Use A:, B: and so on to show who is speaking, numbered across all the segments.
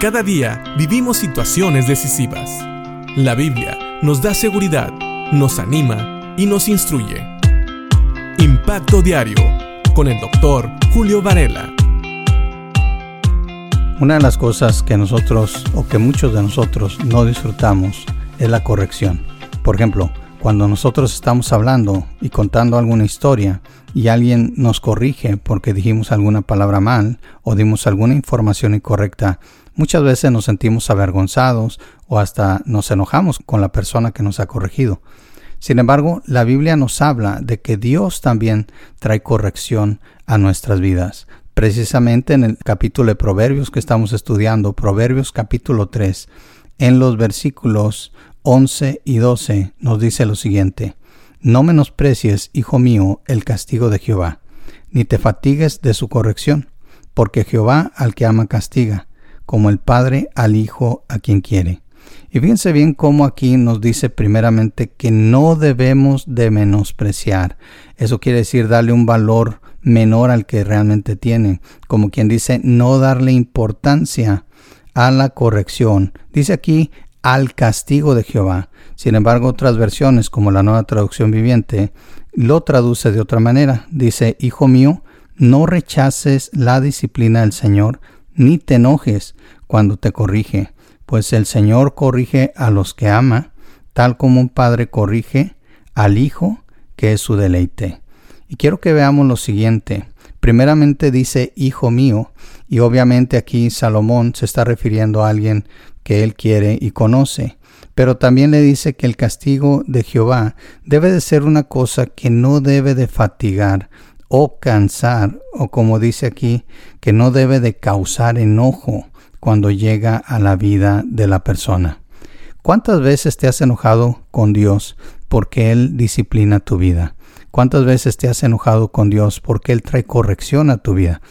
A: Cada día vivimos situaciones decisivas. La Biblia nos da seguridad, nos anima y nos instruye. Impacto Diario con el doctor Julio Varela.
B: Una de las cosas que nosotros o que muchos de nosotros no disfrutamos es la corrección. Por ejemplo, cuando nosotros estamos hablando y contando alguna historia y alguien nos corrige porque dijimos alguna palabra mal o dimos alguna información incorrecta, muchas veces nos sentimos avergonzados o hasta nos enojamos con la persona que nos ha corregido. Sin embargo, la Biblia nos habla de que Dios también trae corrección a nuestras vidas. Precisamente en el capítulo de Proverbios que estamos estudiando, Proverbios capítulo 3, en los versículos 11 y 12 nos dice lo siguiente, No menosprecies, hijo mío, el castigo de Jehová, ni te fatigues de su corrección, porque Jehová al que ama castiga, como el Padre al Hijo a quien quiere. Y fíjense bien cómo aquí nos dice primeramente que no debemos de menospreciar. Eso quiere decir darle un valor menor al que realmente tiene. Como quien dice, no darle importancia a la corrección. Dice aquí al castigo de Jehová. Sin embargo, otras versiones, como la nueva traducción viviente, lo traduce de otra manera. Dice, Hijo mío, no rechaces la disciplina del Señor, ni te enojes cuando te corrige, pues el Señor corrige a los que ama, tal como un padre corrige al Hijo, que es su deleite. Y quiero que veamos lo siguiente. Primeramente dice Hijo mío, y obviamente aquí Salomón se está refiriendo a alguien que él quiere y conoce. Pero también le dice que el castigo de Jehová debe de ser una cosa que no debe de fatigar o cansar, o como dice aquí, que no debe de causar enojo cuando llega a la vida de la persona. ¿Cuántas veces te has enojado con Dios porque Él disciplina tu vida? ¿Cuántas veces te has enojado con Dios porque Él trae corrección a tu vida?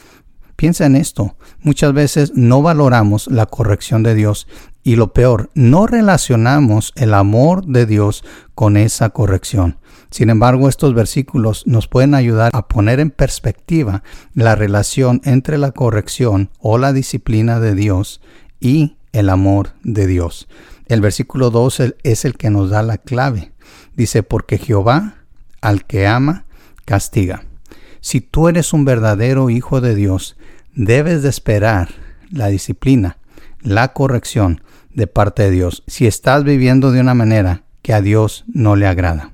B: Piensa en esto. Muchas veces no valoramos la corrección de Dios y lo peor, no relacionamos el amor de Dios con esa corrección. Sin embargo, estos versículos nos pueden ayudar a poner en perspectiva la relación entre la corrección o la disciplina de Dios y el amor de Dios. El versículo 2 es el que nos da la clave. Dice, porque Jehová al que ama, castiga. Si tú eres un verdadero hijo de Dios, debes de esperar la disciplina, la corrección de parte de Dios si estás viviendo de una manera que a Dios no le agrada.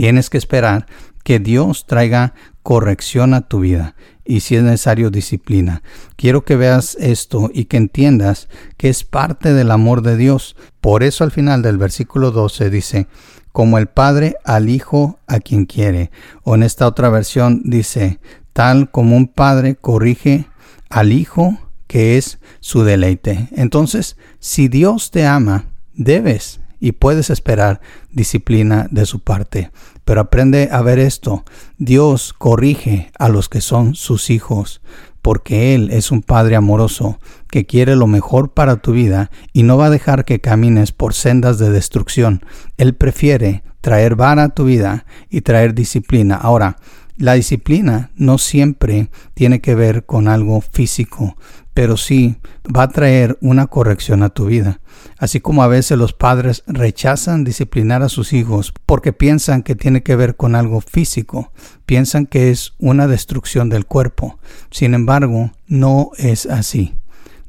B: Tienes que esperar que Dios traiga corrección a tu vida y si es necesario disciplina. Quiero que veas esto y que entiendas que es parte del amor de Dios. Por eso al final del versículo 12 dice, como el Padre al Hijo a quien quiere. O en esta otra versión dice, tal como un Padre corrige al Hijo que es su deleite. Entonces, si Dios te ama, debes y puedes esperar disciplina de su parte. Pero aprende a ver esto. Dios corrige a los que son sus hijos porque Él es un Padre amoroso que quiere lo mejor para tu vida y no va a dejar que camines por sendas de destrucción. Él prefiere traer vara a tu vida y traer disciplina. Ahora, la disciplina no siempre tiene que ver con algo físico, pero sí va a traer una corrección a tu vida. Así como a veces los padres rechazan disciplinar a sus hijos porque piensan que tiene que ver con algo físico, piensan que es una destrucción del cuerpo. Sin embargo, no es así.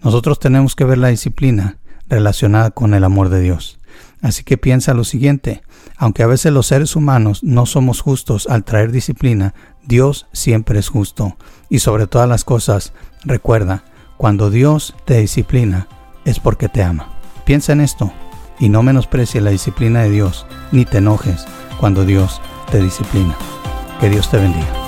B: Nosotros tenemos que ver la disciplina relacionada con el amor de Dios. Así que piensa lo siguiente, aunque a veces los seres humanos no somos justos al traer disciplina, Dios siempre es justo. Y sobre todas las cosas, recuerda, cuando Dios te disciplina, es porque te ama. Piensa en esto y no menosprecies la disciplina de Dios, ni te enojes cuando Dios te disciplina. Que Dios te bendiga.